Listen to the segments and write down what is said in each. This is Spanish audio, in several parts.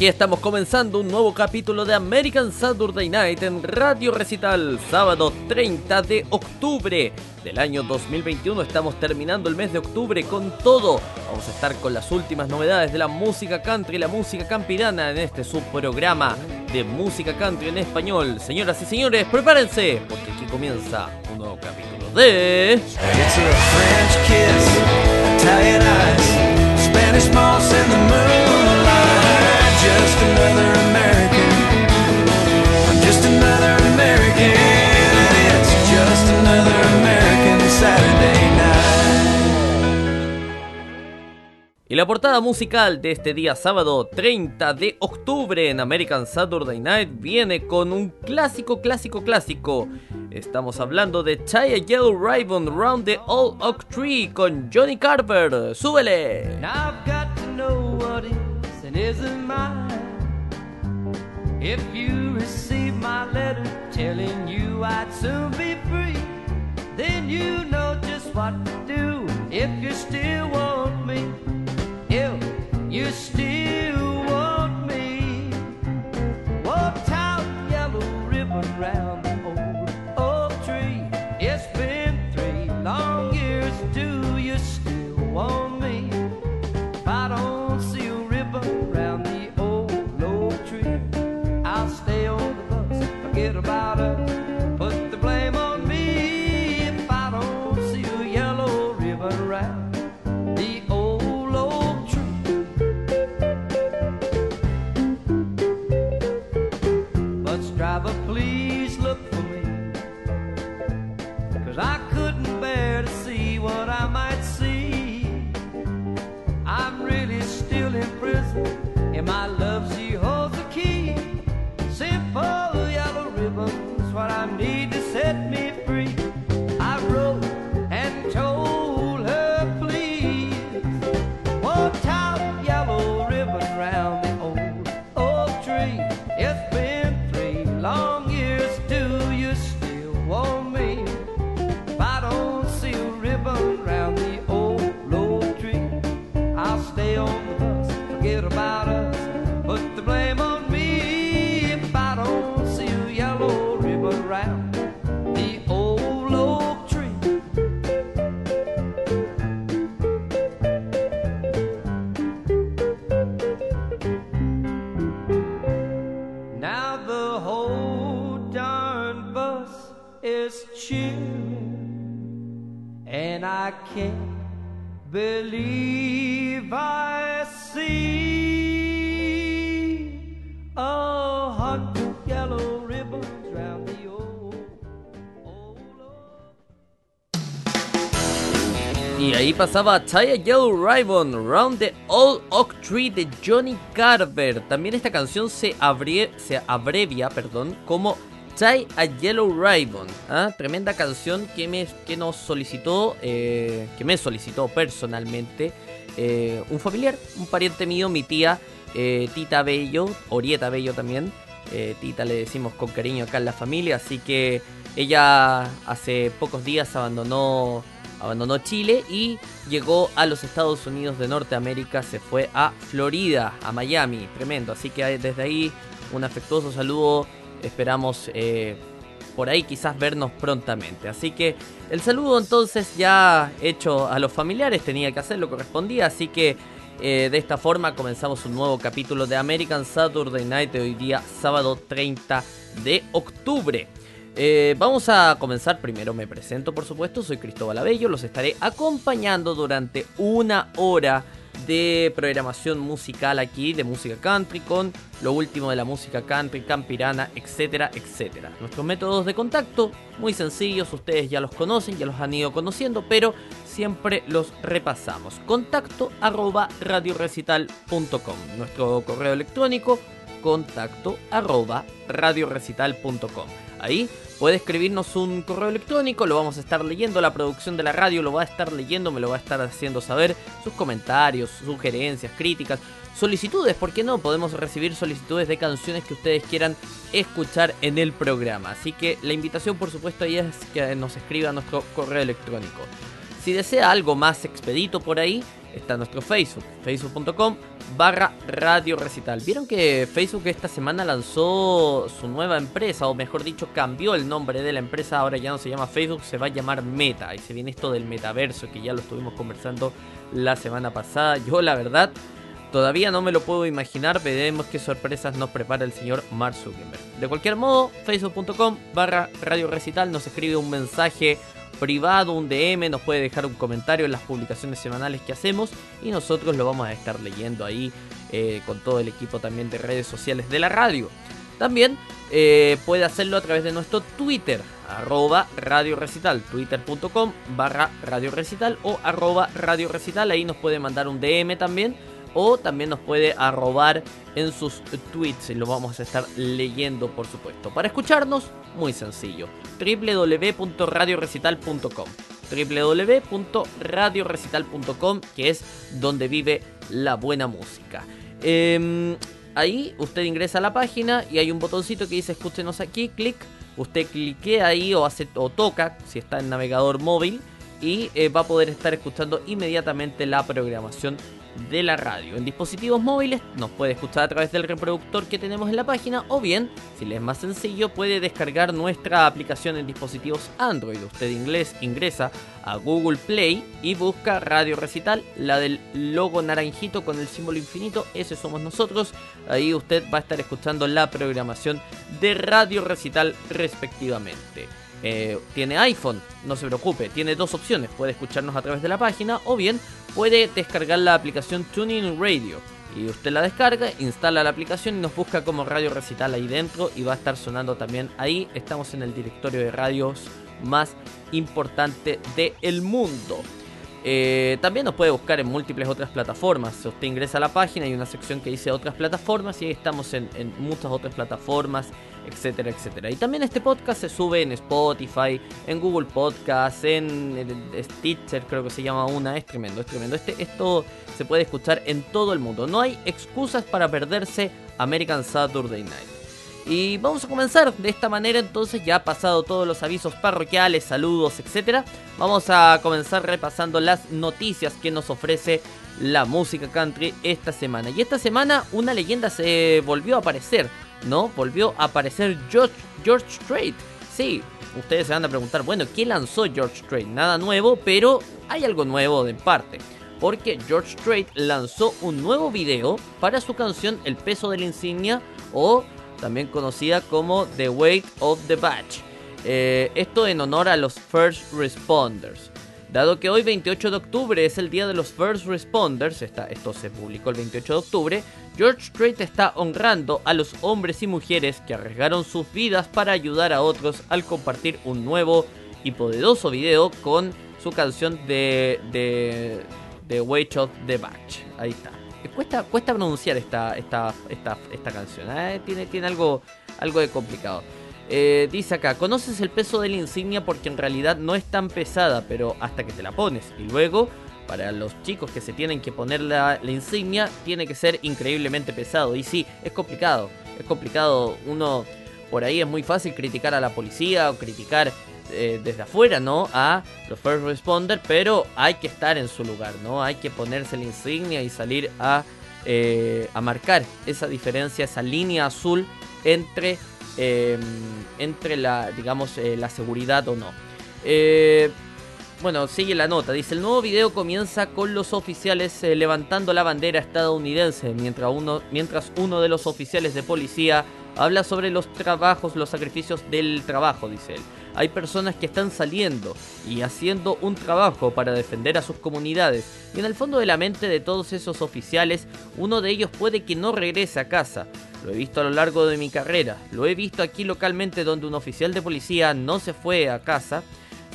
Aquí estamos comenzando un nuevo capítulo de American Saturday Night en Radio Recital, sábado 30 de octubre del año 2021. Estamos terminando el mes de octubre con todo. Vamos a estar con las últimas novedades de la música country y la música campirana en este subprograma de música country en español. Señoras y señores, prepárense, porque aquí comienza un nuevo capítulo de... It's French kiss, just another American. I'm just another American. It's just another American Saturday night. Y la portada musical de este día sábado 30 de octubre en American Saturday Night viene con un clásico, clásico, clásico. Estamos hablando de Chai a Yellow Ribbon Round the Old Oak Tree con Johnny Carver. ¡Súbele! Now I've got to know what is and isn't mine. If you receive my letter telling you I'd soon be free, then you know just what to do if you still want me. If you still want me, walk out yellow ribbon round the old oak tree. It's been three long years. Do you still want driver, please pasaba Tie a Yellow Ribbon Round the Old Oak Tree de Johnny Carver. También esta canción se, abrie- se abrevia perdón, como Tie a Yellow Ribbon. ¿ah? Tremenda canción que, me, que nos solicitó, eh, que me solicitó personalmente eh, un familiar, un pariente mío, mi tía eh, Tita Bello, Orieta Bello también. Tita le decimos con cariño acá en la familia, así que ella hace pocos días abandonó abandonó Chile y llegó a los Estados Unidos de Norteamérica, se fue a Florida, a Miami, tremendo. Así que desde ahí un afectuoso saludo, esperamos eh, por ahí quizás vernos prontamente. Así que el saludo entonces ya hecho a los familiares, tenía que hacerlo, correspondía, así que eh, de esta forma comenzamos un nuevo capítulo de American Saturday Night de hoy día, sábado 30 de octubre. Eh, vamos a comenzar, primero me presento por supuesto, soy Cristóbal Abello, los estaré acompañando durante una hora de programación musical aquí, de música country, con lo último de la música country, campirana, etcétera, etcétera. Nuestros métodos de contacto, muy sencillos, ustedes ya los conocen, ya los han ido conociendo, pero siempre los repasamos. Contacto arroba radiorecital.com, nuestro correo electrónico, contacto arroba radiorecital.com. Ahí puede escribirnos un correo electrónico, lo vamos a estar leyendo, la producción de la radio lo va a estar leyendo, me lo va a estar haciendo saber, sus comentarios, sugerencias, críticas, solicitudes, ¿por qué no? Podemos recibir solicitudes de canciones que ustedes quieran escuchar en el programa. Así que la invitación por supuesto ahí es que nos escriba nuestro correo electrónico. Si desea algo más expedito por ahí, está nuestro Facebook, facebook.com barra Radio Recital. Vieron que Facebook esta semana lanzó su nueva empresa, o mejor dicho, cambió el nombre de la empresa, ahora ya no se llama Facebook, se va a llamar Meta, y se viene esto del metaverso, que ya lo estuvimos conversando la semana pasada. Yo la verdad... Todavía no me lo puedo imaginar, veremos qué sorpresas nos prepara el señor Mark Zuckerberg. De cualquier modo, facebook.com barra Radio Recital nos escribe un mensaje privado, un DM, nos puede dejar un comentario en las publicaciones semanales que hacemos y nosotros lo vamos a estar leyendo ahí eh, con todo el equipo también de redes sociales de la radio. También eh, puede hacerlo a través de nuestro Twitter, arroba Radio Recital, twitter.com barra Radio Recital o arroba Radio Recital, ahí nos puede mandar un DM también o también nos puede arrobar en sus tweets lo vamos a estar leyendo por supuesto. Para escucharnos, muy sencillo, www.radiorecital.com www.radiorecital.com que es donde vive la buena música. Em, ahí usted ingresa a la página y hay un botoncito que dice escúchenos aquí, clic, usted clique ahí o, hace, o toca si está en navegador móvil y eh, va a poder estar escuchando inmediatamente la programación de la radio. En dispositivos móviles nos puede escuchar a través del reproductor que tenemos en la página o bien, si le es más sencillo, puede descargar nuestra aplicación en dispositivos Android. Usted inglés ingresa a Google Play y busca Radio Recital, la del logo naranjito con el símbolo infinito, ese somos nosotros. Ahí usted va a estar escuchando la programación de Radio Recital respectivamente. Eh, tiene iPhone, no se preocupe, tiene dos opciones, puede escucharnos a través de la página o bien puede descargar la aplicación Tuning Radio. Y usted la descarga, instala la aplicación y nos busca como Radio Recital ahí dentro y va a estar sonando también ahí. Estamos en el directorio de radios más importante del mundo. Eh, también nos puede buscar en múltiples otras plataformas. Si usted ingresa a la página, hay una sección que dice otras plataformas y ahí estamos en, muchas otras plataformas, etcétera, etcétera. Y también este podcast se sube en Spotify, en Google Podcast, en, Stitcher, creo que se llama una. Es tremendo, es tremendo. Este, esto se puede escuchar en todo el mundo. No hay excusas para perderse American Saturday Night. Y vamos a comenzar de esta manera entonces, ya pasado todos los avisos parroquiales, saludos, etc. Vamos a comenzar repasando las noticias que nos ofrece la música country esta semana. Y esta semana una leyenda se volvió a aparecer, ¿no? Volvió a aparecer George, George Strait. Sí, ustedes se van a preguntar, bueno, ¿qué lanzó George Strait? Nada nuevo, pero hay algo nuevo de parte. Porque George Strait lanzó un nuevo video para su canción El peso de la insignia o también conocida como The Weight of the Batch. Eh, esto en honor a los First Responders. Dado que hoy 28 de octubre es el día de los First Responders, esto se publicó el 28 de octubre, George Strait está honrando a los hombres y mujeres que arriesgaron sus vidas para ayudar a otros al compartir un nuevo y poderoso video con su canción de, de, The Weight of the Batch. Ahí está cuesta, cuesta pronunciar esta, esta, esta, esta canción. ¿eh? Tiene, tiene algo, algo de complicado. Eh, dice acá, conoces el peso de la insignia porque en realidad no es tan pesada, pero hasta que te la pones. Y luego, para los chicos que se tienen que poner la, la insignia, tiene que ser increíblemente pesado. Y sí, es complicado. Es complicado. Uno, por ahí es muy fácil criticar a la policía o criticar eh, desde afuera, ¿no? A los first responders, pero hay que estar en su lugar, ¿no? Hay que ponerse la insignia y salir a, eh, a marcar esa diferencia, esa línea azul entre, em, entre la, digamos, eh, la seguridad o no. bueno, sigue la nota. Dice, el nuevo video comienza con los oficiales levantando la bandera estadounidense, mientras uno, mientras uno de los oficiales de policía habla sobre los trabajos, los sacrificios del trabajo, dice él hay personas que están saliendo y haciendo un trabajo para defender a sus comunidades. Y en el fondo de la mente de todos esos oficiales, uno de ellos puede que no regrese a casa. Lo he visto a lo largo de mi carrera. Lo he visto aquí localmente donde un oficial de policía no se fue a casa.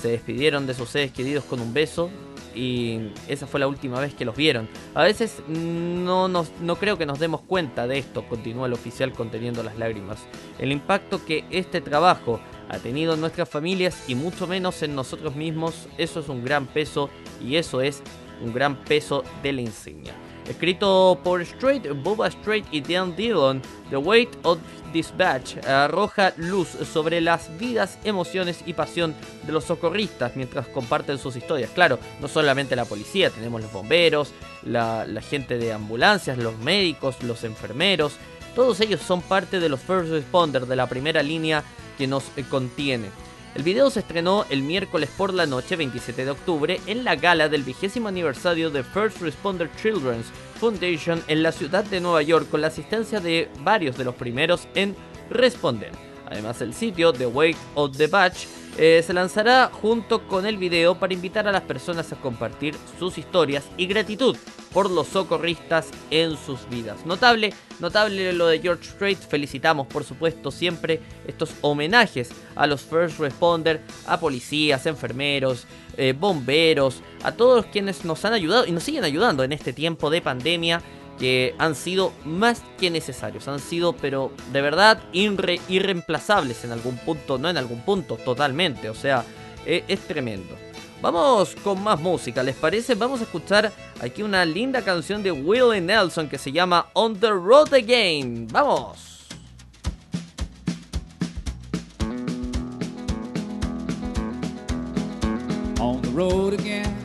Se despidieron de sus seres queridos con un beso, y esa fue la última vez que los vieron. A veces no, no creo que nos demos cuenta de esto, continúa el oficial conteniendo las lágrimas. El impacto que este trabajo ha tenido en nuestras familias y mucho menos en nosotros mismos, eso es un gran peso y eso es un gran peso de la insignia. Escrito por Straight, Boba Straight y Dan Dillon, The Weight of Dispatch arroja luz sobre las vidas, emociones y pasión de los socorristas mientras comparten sus historias. Claro, no solamente la policía, tenemos los bomberos, la, gente de ambulancias, los médicos, los enfermeros. Todos ellos son parte de los first responders de la primera línea que nos eh, contiene. El video se estrenó el miércoles por la noche 27 de octubre en la gala del vigésimo aniversario de First Responder Children's Foundation en la ciudad de Nueva York con la asistencia de varios de los primeros en responder. Además el sitio The Wake of the Batch eh, se lanzará junto con el video para invitar a las personas a compartir sus historias y gratitud por los socorristas en sus vidas. Notable, notable lo de George Strait, felicitamos por supuesto siempre estos homenajes a los first responders, a policías, enfermeros, eh, bomberos, a todos quienes nos han ayudado y nos siguen ayudando en este tiempo de pandemia que han sido más que necesarios, han sido pero de verdad irreemplazables en algún punto, no en algún punto, totalmente, o sea, e, es tremendo. Vamos con más música, ¿les parece? Vamos a escuchar aquí una linda canción de Willie Nelson que se llama On the Road Again. ¡Vamos! On the road again.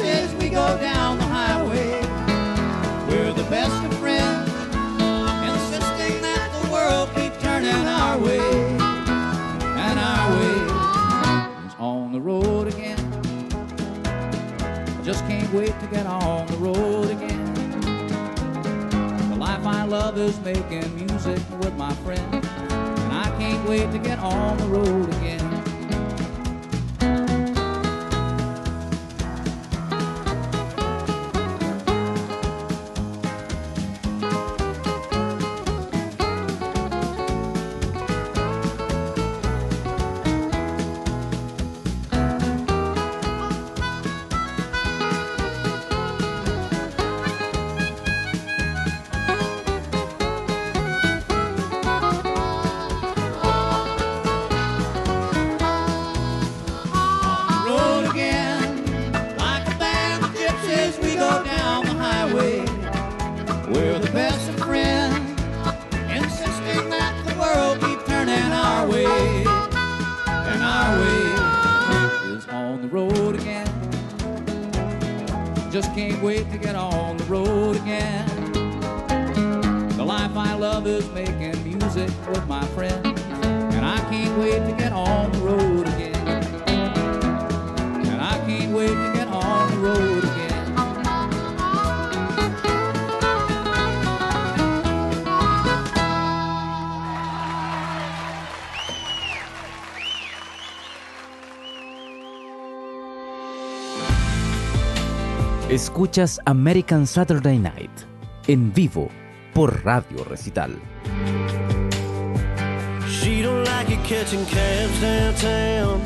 as we go down the highway. We're the best of friends, insisting that the world keep turning our way. And our way is on the road again. I just can't wait to get on the road again. The life I love is making music with my friends. And I can't wait to get on the road again. Escuchas American Saturday Night en vivo por Radio Recital. She don't like it catching cabs downtown.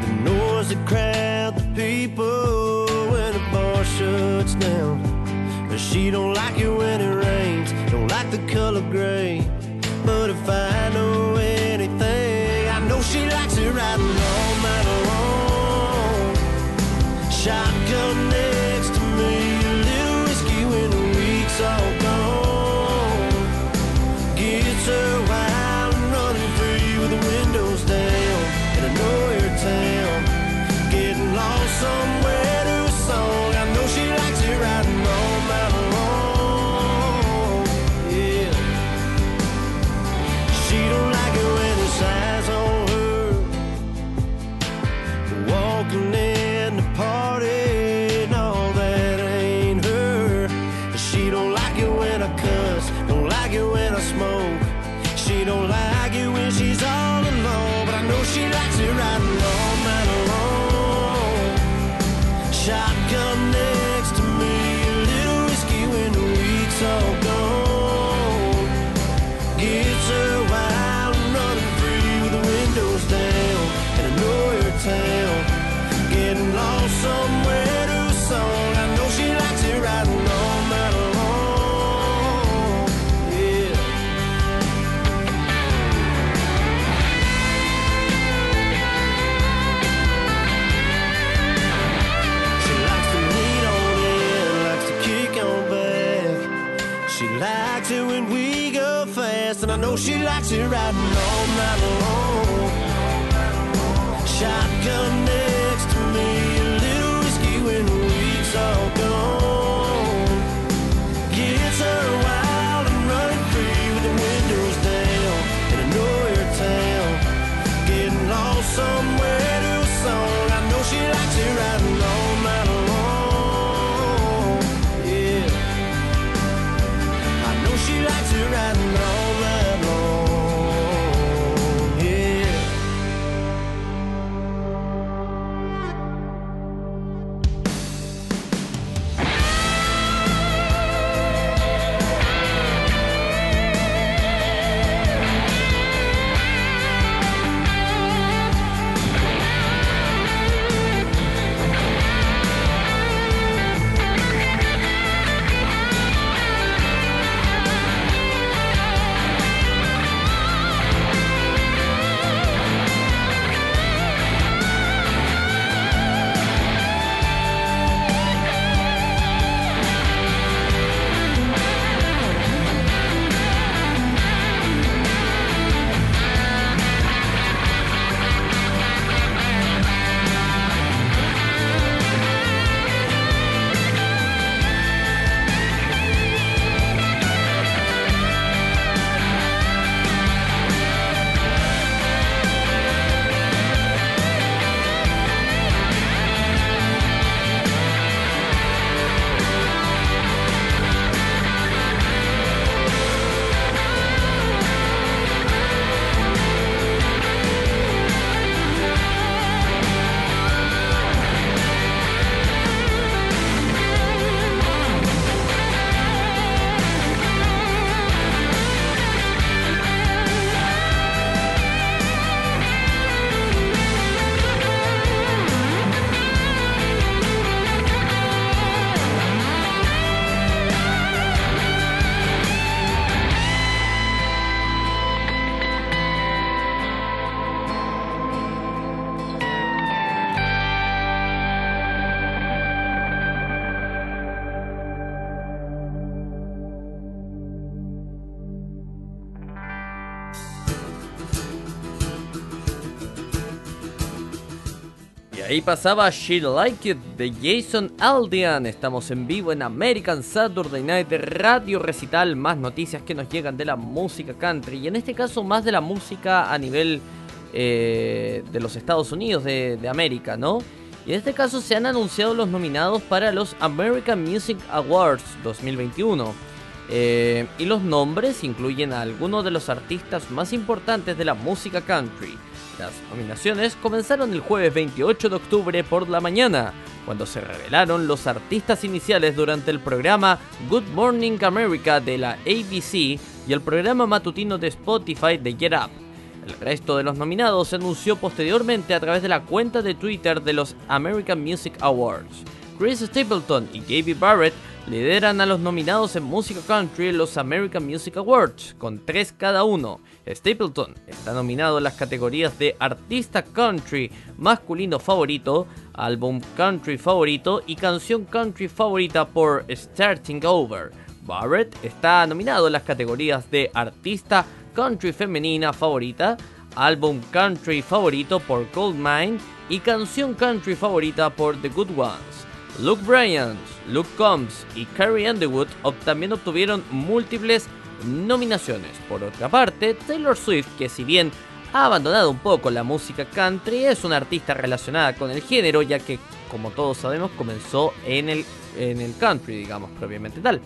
The noise, the crowd, the people when the bar shuts down. She don't like it when it rains. Don't like the color gray. But if I know anything, I know she likes it riding ahí pasaba She Like It de Jason Aldean. Estamos en vivo en American Saturday Night Radio Recital. Más noticias que nos llegan de la música country. Y en este caso más de la música a nivel eh, de los Estados Unidos de, América, ¿no? Y en este caso se han anunciado los nominados para los American Music Awards 2021. Eh, y los nombres incluyen a algunos de los artistas más importantes de la música country. Las nominaciones comenzaron el jueves 28 de octubre por la mañana, cuando se revelaron los artistas iniciales durante el programa Good Morning America de la ABC y el programa matutino de Spotify de Get Up. El resto de los nominados se anunció posteriormente a través de la cuenta de Twitter de los American Music Awards. Chris Stapleton y J.B. Barrett lideran a los nominados en música country los American Music Awards, con tres cada uno. Stapleton está nominado en las categorías de Artista Country Masculino Favorito, Álbum Country Favorito y Canción Country Favorita por Starting Over. Barrett está nominado en las categorías de Artista Country Femenina Favorita, Álbum Country Favorito por Cold Mine y Canción Country Favorita por The Good Ones. Luke Bryant, Luke Combs y Carrie Underwood también obtuvieron múltiples nominaciones. Por otra parte, Taylor Swift, que si bien ha abandonado un poco la música country, es una artista relacionada con el género, ya que, como todos sabemos, comenzó en el, en el country, digamos, propiamente tal.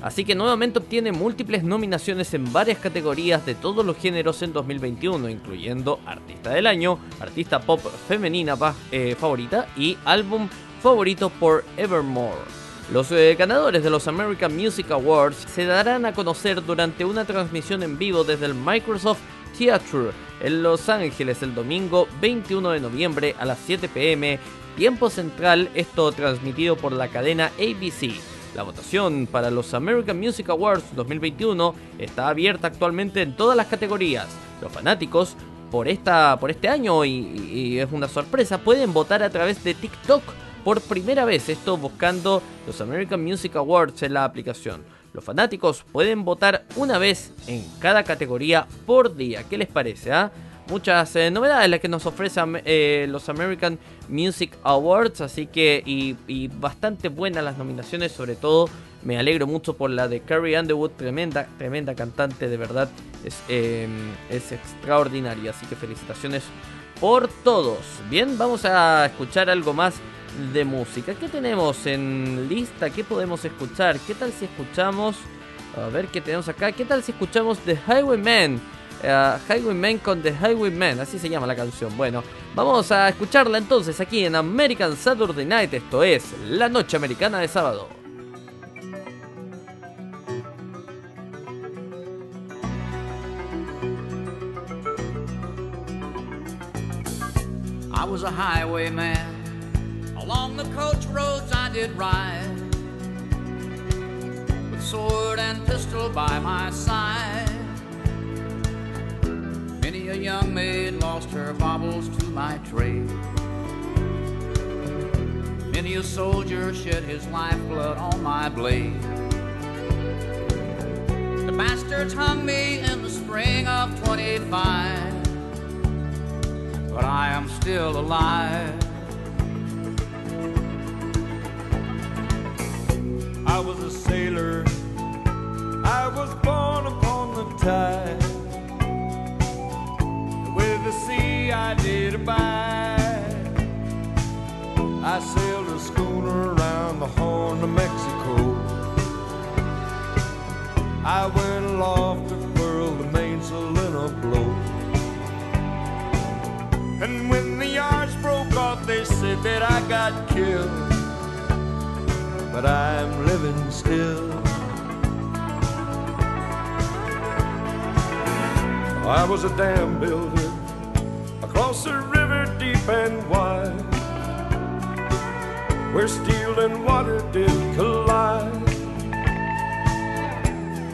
Así que nuevamente obtiene múltiples nominaciones en varias categorías de todos los géneros en 2021, incluyendo Artista del Año, Artista Pop Femenina eh, Favorita y Álbum Favorito por Evermore. Los eh, ganadores de los American Music Awards se darán a conocer durante una transmisión en vivo desde el Microsoft Theatre en Los Ángeles el domingo 21 de noviembre a las 7 pm, tiempo central, esto transmitido por la cadena ABC. La votación para los American Music Awards 2021 está abierta actualmente en todas las categorías. Los fanáticos por, esta, por este año, y, y es una sorpresa, pueden votar a través de TikTok por primera vez, esto buscando los American Music Awards en la aplicación. Los fanáticos pueden votar una vez en cada categoría por día. ¿Qué les parece? Ah? Muchas eh, novedades las que nos ofrecen eh, los American Music Awards, así que y, bastante buenas las nominaciones, sobre todo me alegro mucho por la de Carrie Underwood, tremenda, tremenda cantante, de verdad es, eh, es extraordinaria, así que felicitaciones por todos. Bien, vamos a escuchar algo más de música. ¿Qué tenemos en lista? ¿Qué podemos escuchar? ¿Qué tal si escuchamos? A ver qué tenemos acá. ¿Qué tal si escuchamos The Highwayman? Uh, Highwayman con The Highwayman, así se llama la canción. Bueno, vamos a escucharla entonces aquí en American Saturday Night. Esto es La Noche Americana de Sábado. I was a highwayman. Along the coach roads I did ride. With sword and pistol by my side. Many a young maid lost her baubles to my trade. Many a soldier shed his lifeblood on my blade. The bastards hung me in the spring of 25 but I am still alive. A sailor, I was born upon the tide. With the sea I did abide. I sailed a schooner around the Horn of Mexico. I went aloft to furl the mainsail in a blow. And when the yards broke off, they said that I got killed. But I'm living still. I was a dam builder across a river deep and wide, where steel and water did collide.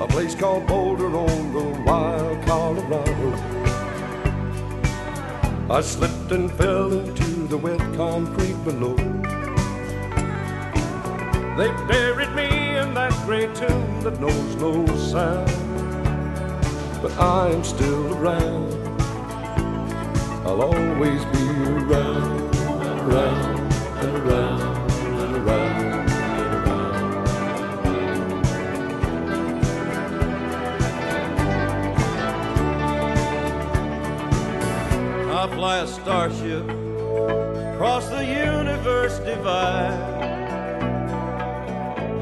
A place called Boulder on the wild Colorado. I slipped and fell into the wet concrete below. They buried me in that great tomb that knows no sound. But I am still around. I'll always be around, around, and around, and around, and around. I fly a starship across the universe divide.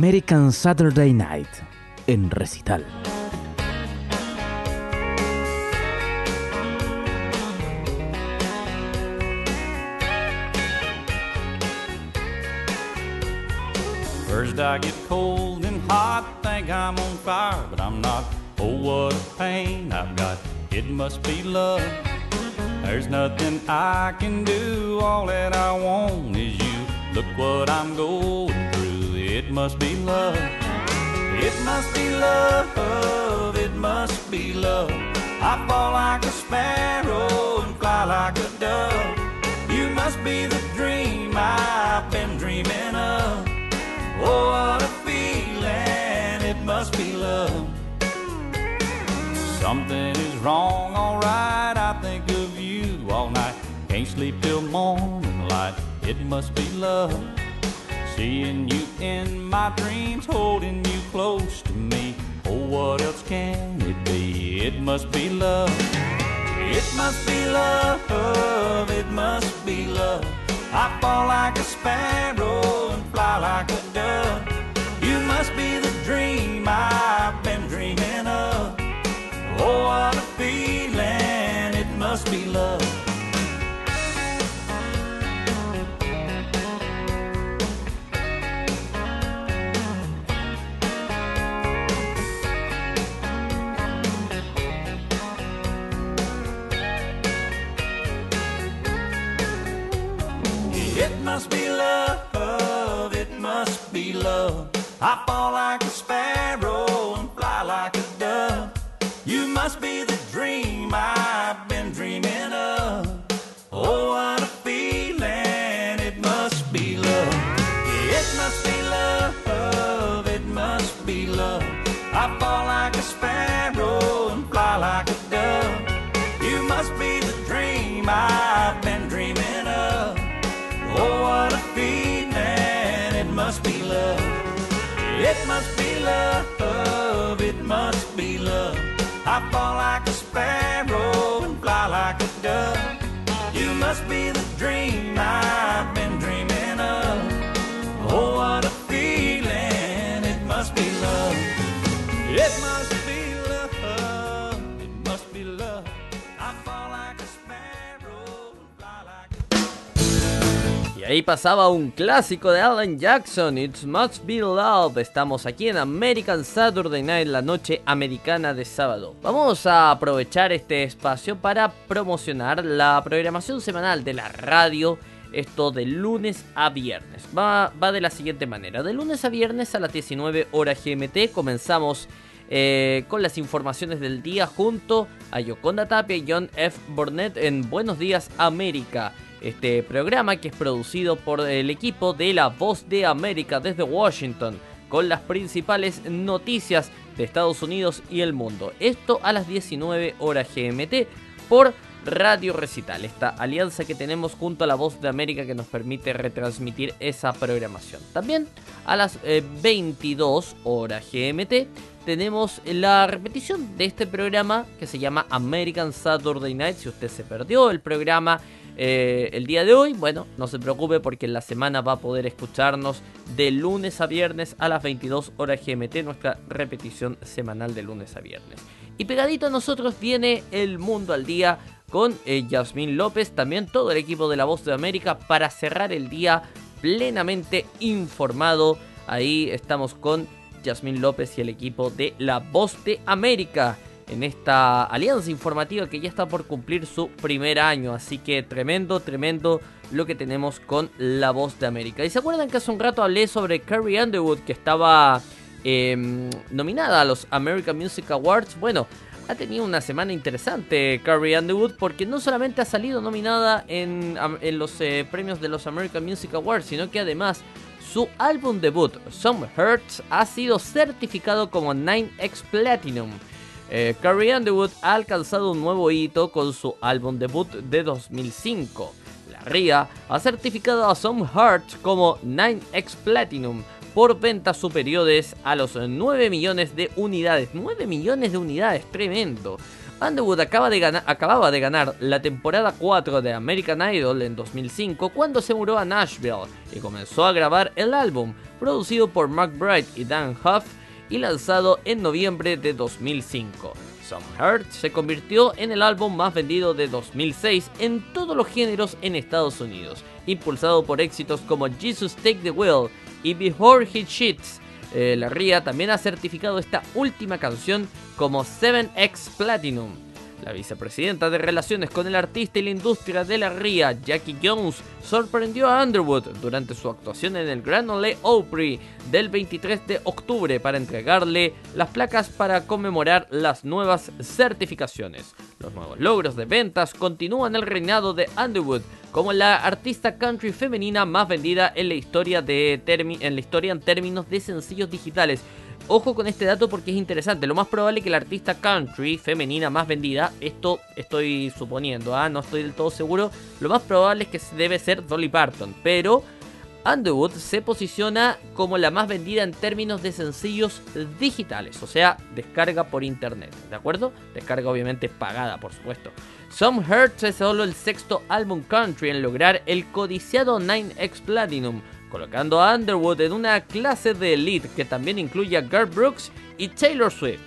American Saturday Night en recital. First I get cold and hot, think I'm on fire, but I'm not. Oh, what a pain I've got. It must be love. There's nothing I can do. All that I want is you. Look what I'm going. It must be love. It must be love. It must be love. I fall like a sparrow and fly like a dove. You must be the dream I've been dreaming of. Oh, what a feeling. It must be love. Something is wrong, alright. I think of you all night. Can't sleep till morning light. It must be love. Seeing you in my dreams, holding you close to me. Oh, what else can it be? It must be love. It must be love. It must be love. I fall like a sparrow and fly like a dove. You must be the dream I've been dreaming of. Oh, what a feeling, it must be love. I fall like a sparrow and fly like a dove. You must be the must be the dream I've been dreaming of. Oh, what a feeling, it must be love. It must be love, it must be love. Y ahí pasaba un clásico de Alan Jackson, It Must Be Love. Estamos aquí en American Saturday Night, la noche americana de sábado. Vamos a aprovechar este espacio para promocionar la programación semanal de la radio. Esto de lunes a viernes. Va, va de la siguiente manera. De lunes a viernes a las 19 horas GMT comenzamos eh, con las informaciones del día junto a Yoconda Tapia y John F. Burnett en Buenos Días América. Este programa que es producido por el equipo de La Voz de América desde Washington, con las principales noticias de Estados Unidos y el mundo. Esto a las 19 horas GMT por Radio Recital, esta alianza que tenemos junto a La Voz de América que nos permite retransmitir esa programación. También a las eh, 22 horas GMT tenemos la repetición de este programa que se llama American Saturday Night. Si usted se perdió el programa eh, el día de hoy, bueno, no se preocupe porque en la semana va a poder escucharnos de lunes a viernes a las 22 horas GMT, nuestra repetición semanal de lunes a viernes. Y pegadito a nosotros viene El Mundo al Día con eh, Yasmín López, también todo el equipo de La Voz de América para cerrar el día plenamente informado. Ahí estamos con Yasmín López y el equipo de La Voz de América en esta alianza informativa que ya está por cumplir su primer año. Así que tremendo, tremendo lo que tenemos con La Voz de América. ¿Y se acuerdan que hace un rato hablé sobre Carrie Underwood que estaba eh, nominada a los American Music Awards? Bueno, ha tenido una semana interesante Carrie Underwood porque no solamente ha salido nominada en, en los eh, premios de los American Music Awards, sino que además su álbum debut, Some Hurts, ha sido certificado como 9X Platinum. Eh, Carrie Underwood ha alcanzado un nuevo hito con su álbum debut de 2005. La RIA ha certificado a Some Hurts como 9X Platinum por ventas superiores a los 9 millones de unidades. 9 millones de unidades, tremendo. Underwood acaba de acababa de ganar la temporada 4 de American Idol en 2005 cuando se mudó a Nashville y comenzó a grabar el álbum, producido por Mark Bright y Dan Huff y lanzado en noviembre de 2005. Some Hurt se convirtió en el álbum más vendido de 2006 en todos los géneros en Estados Unidos, impulsado por éxitos como Jesus Take the Wheel y Before He Cheats. Eh, la RIA también ha certificado esta última canción como 7X Platinum. La vicepresidenta de Relaciones con el Artista y la Industria de la RIA, Jackie Jones, sorprendió a Underwood durante su actuación en el Grand Ole Opry del 23 de octubre para entregarle las placas para conmemorar las nuevas certificaciones. Los nuevos logros de ventas continúan el reinado de Underwood como la artista country femenina más vendida en la historia, de en, la historia en términos de sencillos digitales. Ojo con este dato porque es interesante. Lo más probable es que la artista country femenina más vendida, esto estoy suponiendo, ¿ah? no estoy del todo seguro, lo más probable es que debe ser Dolly Parton. Pero Underwood se posiciona como la más vendida en términos de sencillos digitales, o sea, descarga por internet, ¿de acuerdo? Descarga obviamente pagada, por supuesto. Some Hurts es solo el sexto álbum country en lograr el codiciado 9X Platinum, colocando a Underwood en una clase de elite que también incluye a Garth Brooks y Taylor Swift.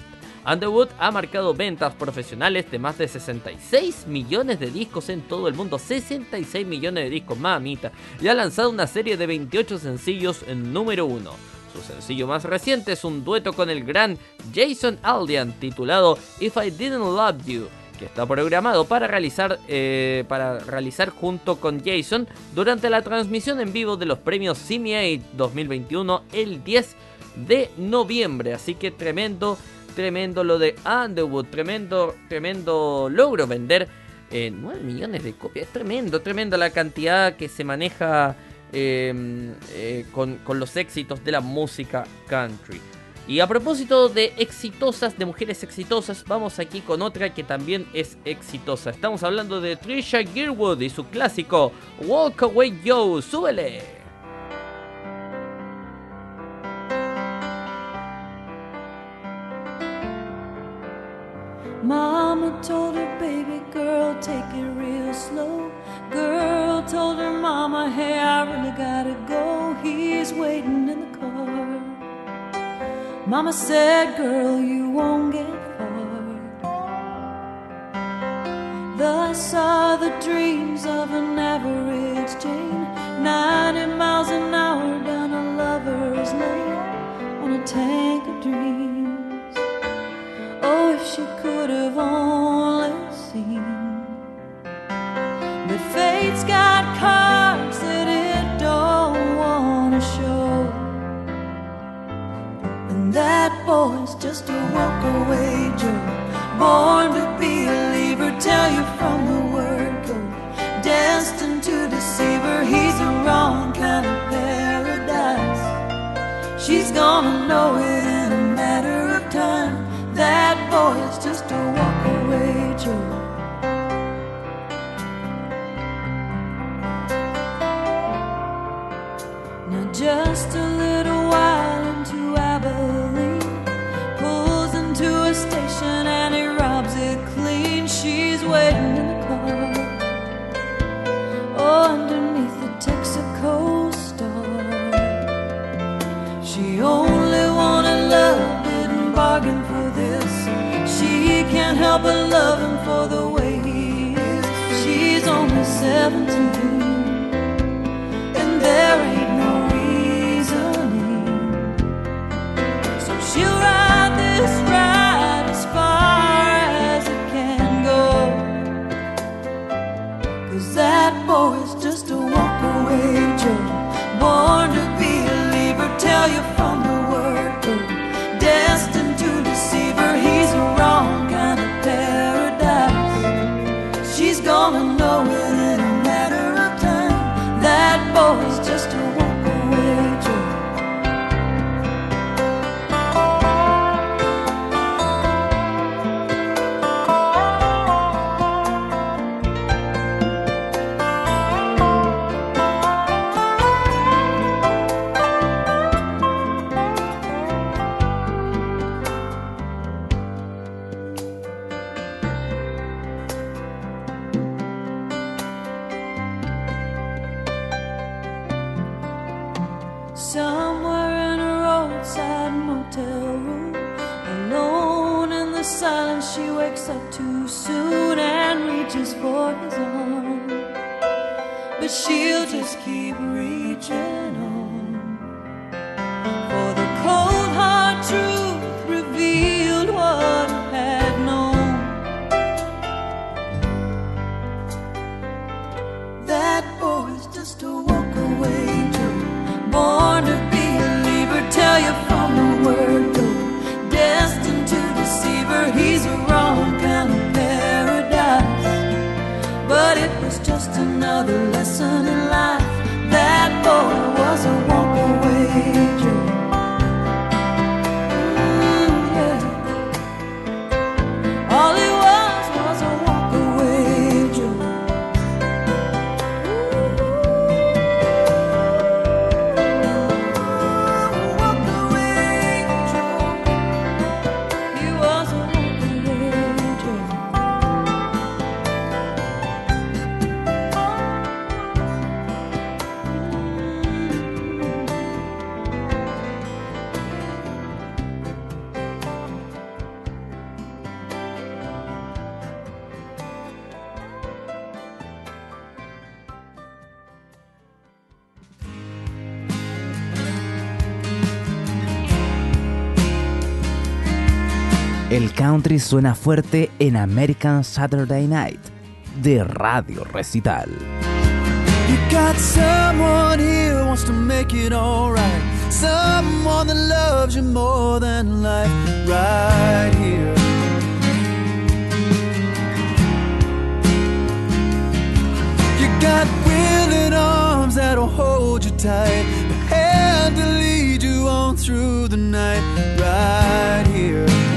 Underwood ha marcado ventas profesionales de más de 66 millones de discos en todo el mundo, 66 millones de discos, mamita, y ha lanzado una serie de 28 sencillos en número 1. Su sencillo más reciente es un dueto con el gran Jason Aldean titulado If I Didn't Love You, que está programado para realizar, eh, para realizar junto con Jason durante la transmisión en vivo de los premios CMA 2021 el 10 de noviembre. Así que tremendo tremendo lo de Underwood, tremendo, tremendo logro vender eh, 9 millones de copias. Es tremendo, tremendo la cantidad que se maneja eh, eh, con, con los éxitos de la música country. Y a propósito de exitosas, de mujeres exitosas, vamos aquí con otra que también es exitosa. Estamos hablando de Trisha Gearwood y su clásico Walk Away Joe. ¡Súbele! Mama told her baby girl, take it real slow. Girl told her mama, hey, I really gotta go. He's waiting in the car. Mama said, girl, you won't get far. Thus are the dreams of an average Jane. 90 miles an hour down a lover's lane on a tank of dreams. Oh, if she could have only seen that fate's got boy's just a walk away Joe, born to be a believer, Tell you from the word go, destined to deceive her. He's the wrong kind of paradise. She's gonna know it in a matter of time. That boy is just a walk help but love him for the way he is. She's only 17, El country suena fuerte en American Saturday Night de Radio Recital. You got someone here who wants to make it alright. Someone that loves you more than life, right here. You got willing arms that'll hold you tight, a hand to lead you on through the night, right here.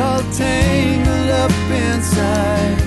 All tangled up inside.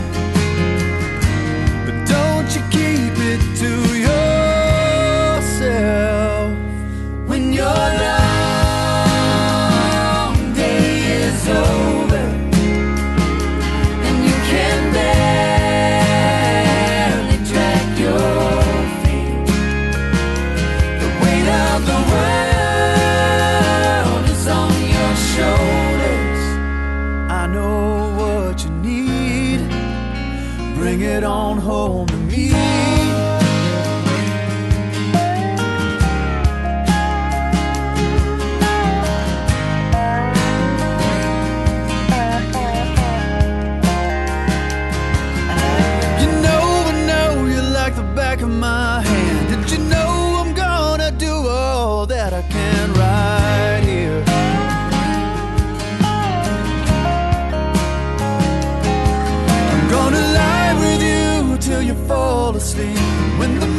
sleep. When the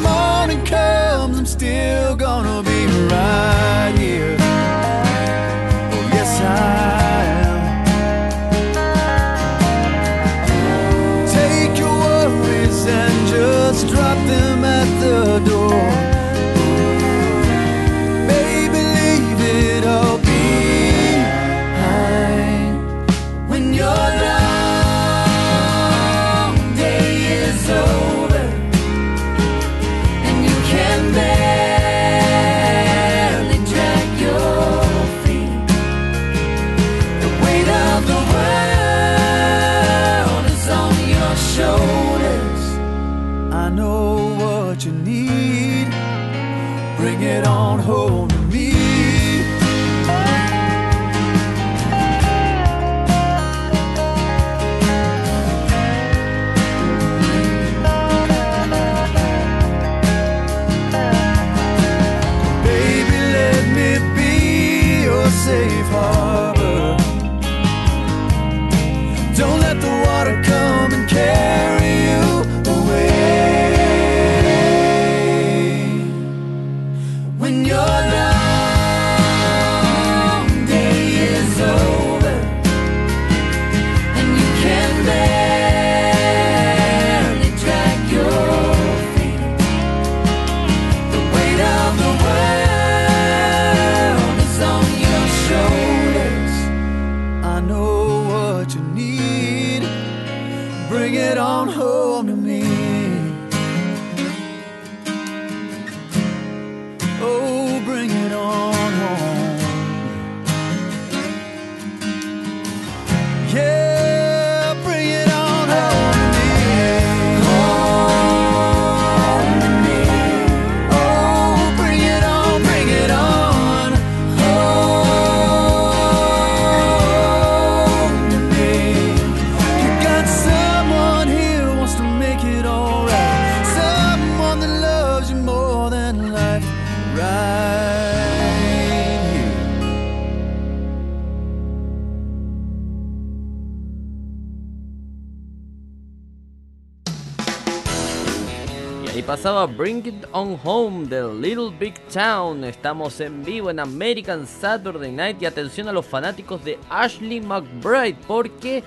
On Home de Little Big Town. Estamos en vivo en American Saturday Night y atención a los fanáticos de Ashley McBride porque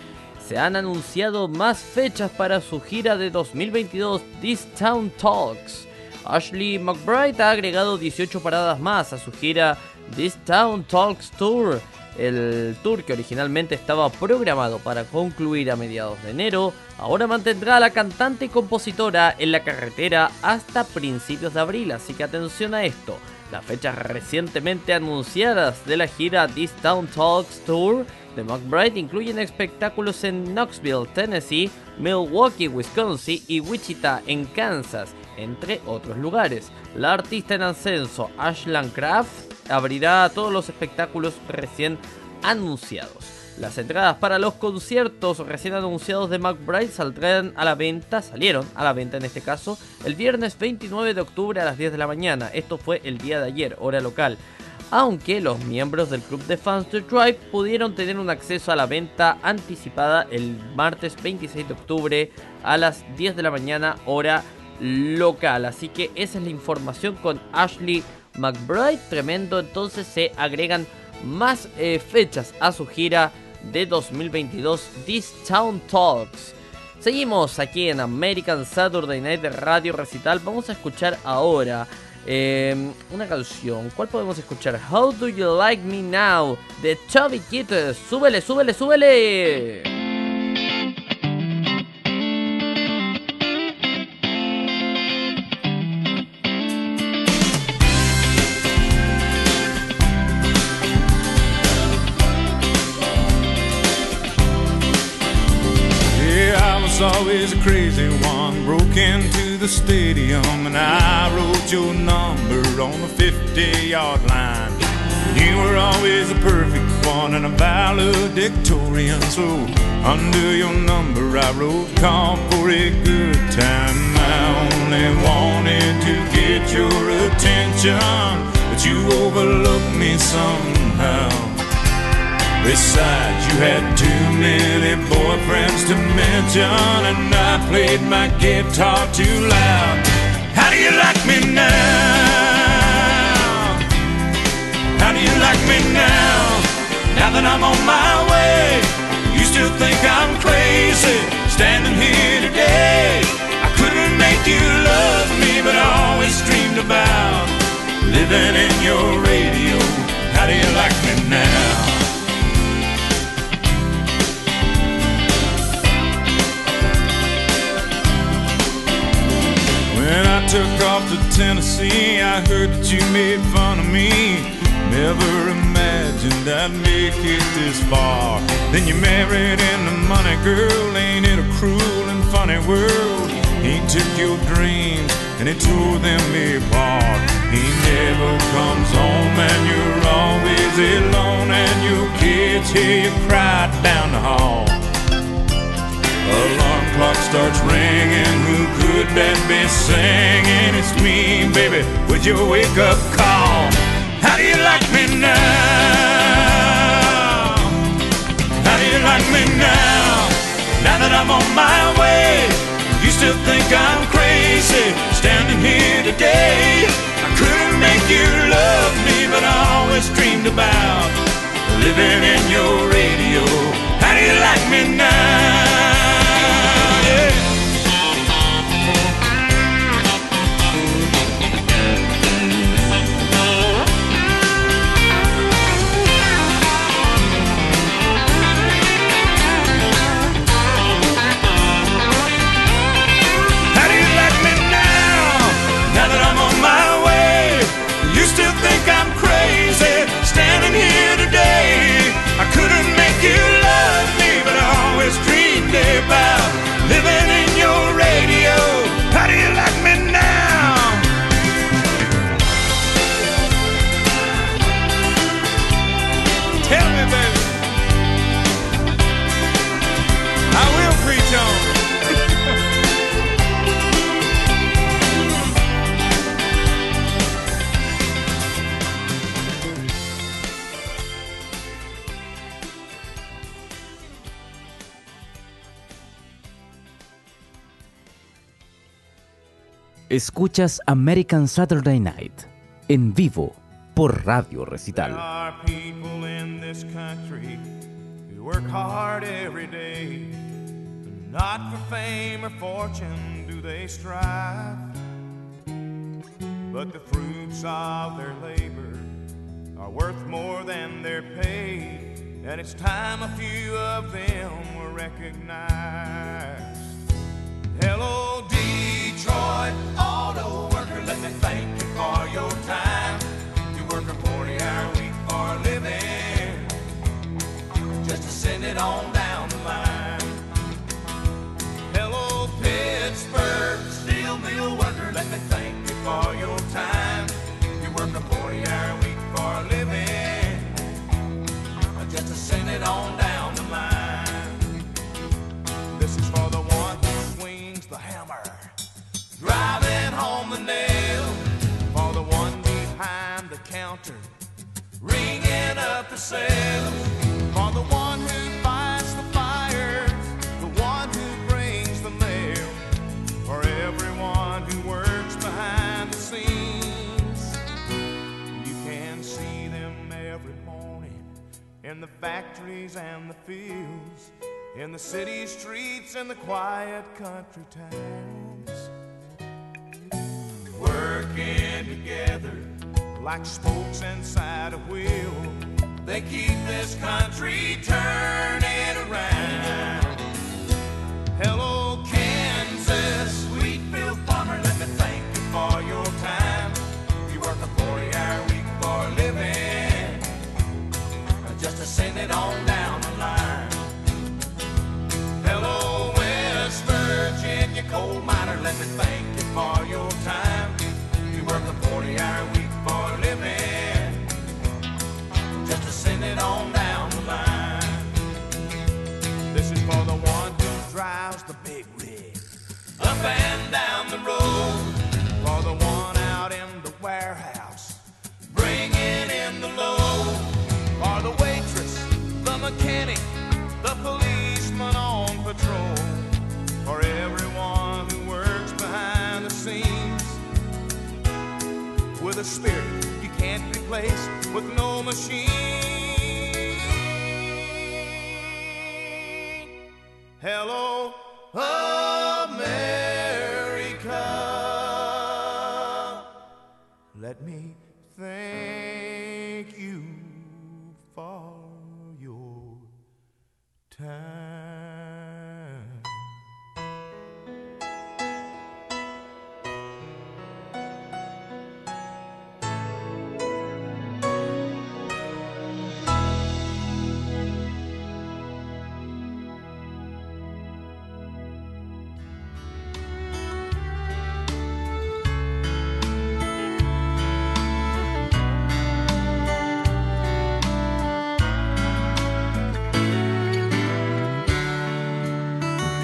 se han anunciado más fechas para su gira de 2022 This Town Talks. Ashley McBride ha agregado 18 paradas más a su gira This Town Talks Tour. El tour que originalmente estaba programado para concluir a mediados de enero, ahora mantendrá a la cantante y compositora en la carretera hasta principios de abril, así que atención a esto. Las fechas recientemente anunciadas de la gira This Town Talks Tour de McBride incluyen espectáculos en Knoxville, Tennessee, Milwaukee, Wisconsin y Wichita, en Kansas. entre otros lugares. La artista en ascenso Ashland Craft abrirá todos los espectáculos recién anunciados. Las entradas para los conciertos recién anunciados de McBride saldrán a la venta, salieron a la venta en este caso, el viernes 29 de octubre a las 10 de la mañana. Esto fue el día de ayer, hora local. Aunque los miembros del club de fans de Drive pudieron tener un acceso a la venta anticipada el martes 26 de octubre a las 10 de la mañana, hora local. Así que esa es la información con Ashley McBride. Tremendo, entonces se agregan más eh, fechas a su gira de 2022 This Town Talks. Seguimos aquí en American Saturday Night Radio Recital. Vamos a escuchar ahora eh, una canción. ¿Cuál podemos escuchar? How Do You Like Me Now de Chubby Kittles. Súbele, súbele, súbele. Was a crazy one. Broke into the stadium and I wrote your number on the 50 yard line. You were always a perfect one and a valedictorian. So under your number I wrote, call for a good time. I only wanted to get your attention, but you overlooked me somehow. Besides, you had too many boyfriends to mention, and I played my guitar too loud. How do you like me now? How do you like me now? Now that I'm on my way, you still think I'm crazy standing here today. I couldn't make you love me, but I always dreamed about living in your radio. How do you like me now? Took off to Tennessee, I heard that you made fun of me. Never imagined I'd make it this far. Then you married into money, girl. Ain't it a cruel and funny world? He took your dreams and he tore them apart. He never comes home and you're always alone, and your kids hear you cry down the hall. Alarm clock starts ringing. Who could that be singing? It's me, baby, with your wake up call. How do you like me now? How do you like me now? Now that I'm on my way, you still think I'm crazy standing here today. I couldn't make you love me, but I always dreamed about living in your radio. How do you like me now? Escuchas American Saturday Night en vivo por Radio There Recital. are people in this country who work hard every day. Not for fame or fortune do they strive, but the fruits of their labor are worth more than their pay. And it's time a few of them were recognized. Hello, Detroit auto worker, let me thank you for your time. You work a 40 hour week for a living, just to send it on down the line. Hello, Pittsburgh steel mill worker, let me thank you for your time. You work a 40 hour week for a living, just to send it on down. sail for the one who fights the fire, the one who brings the mail, for everyone who works behind the scenes. You can see them every morning in the factories and the fields, in the city streets and the quiet country towns. Working together like spokes inside a wheel. They keep this country turning around. Hello. place with no machine. Hello, America. Let me think.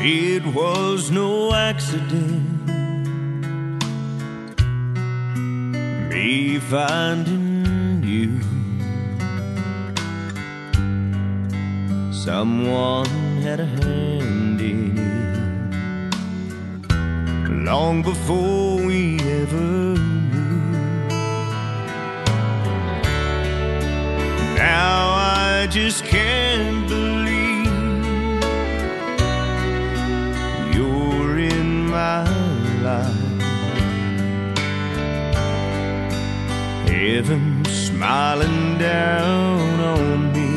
It was no accident. Me finding you. Someone had a hand in it long before we ever knew. Now I just can't. smiling down on me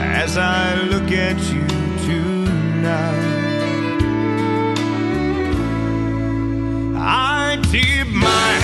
as I look at you tonight. I keep my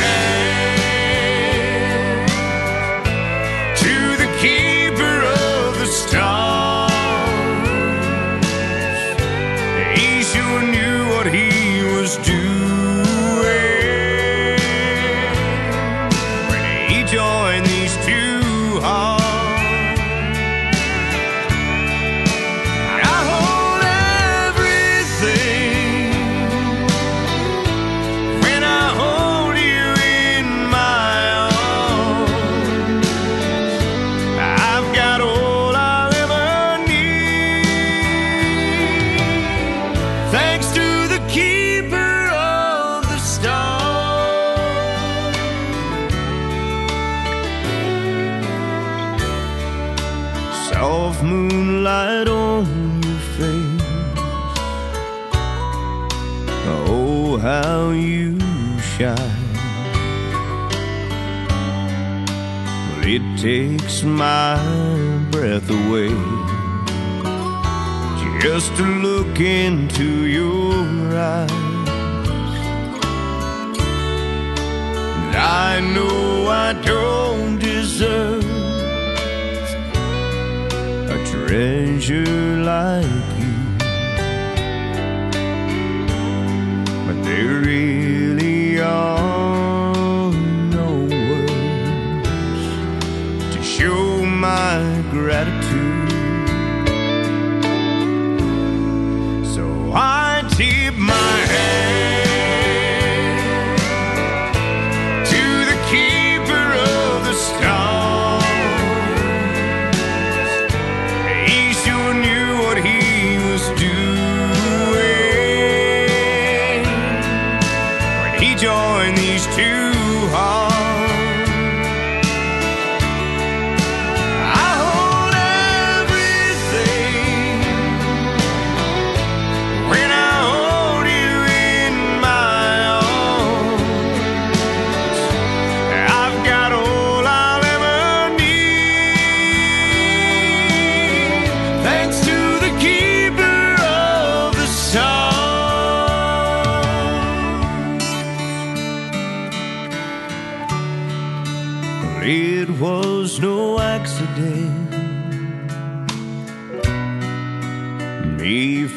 into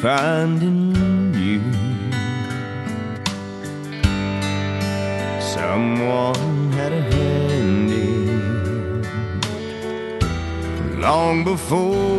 finding you. Someone had a hand in long before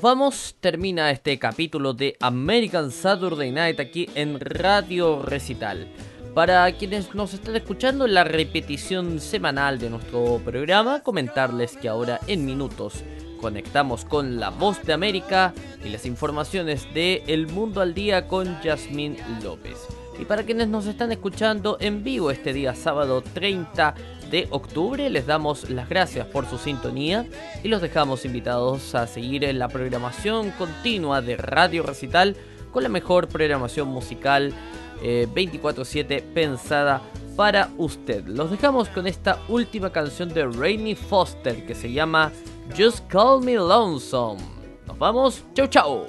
vamos, termina este capítulo de American Saturday Night aquí en Radio Recital. Para quienes nos están escuchando en la repetición semanal de nuestro programa, comentarles que ahora en minutos conectamos con La Voz de América y las informaciones de El Mundo al Día con Yasmín López. Y para quienes nos están escuchando en vivo este día sábado 30 de octubre, les damos las gracias por su sintonía y los dejamos invitados a seguir en la programación continua de Radio Recital con la mejor programación musical eh, 24/7 pensada para usted. Los dejamos con esta última canción de Rainy Foster que se llama Just Call Me Lonesome. Nos vamos, chau chau.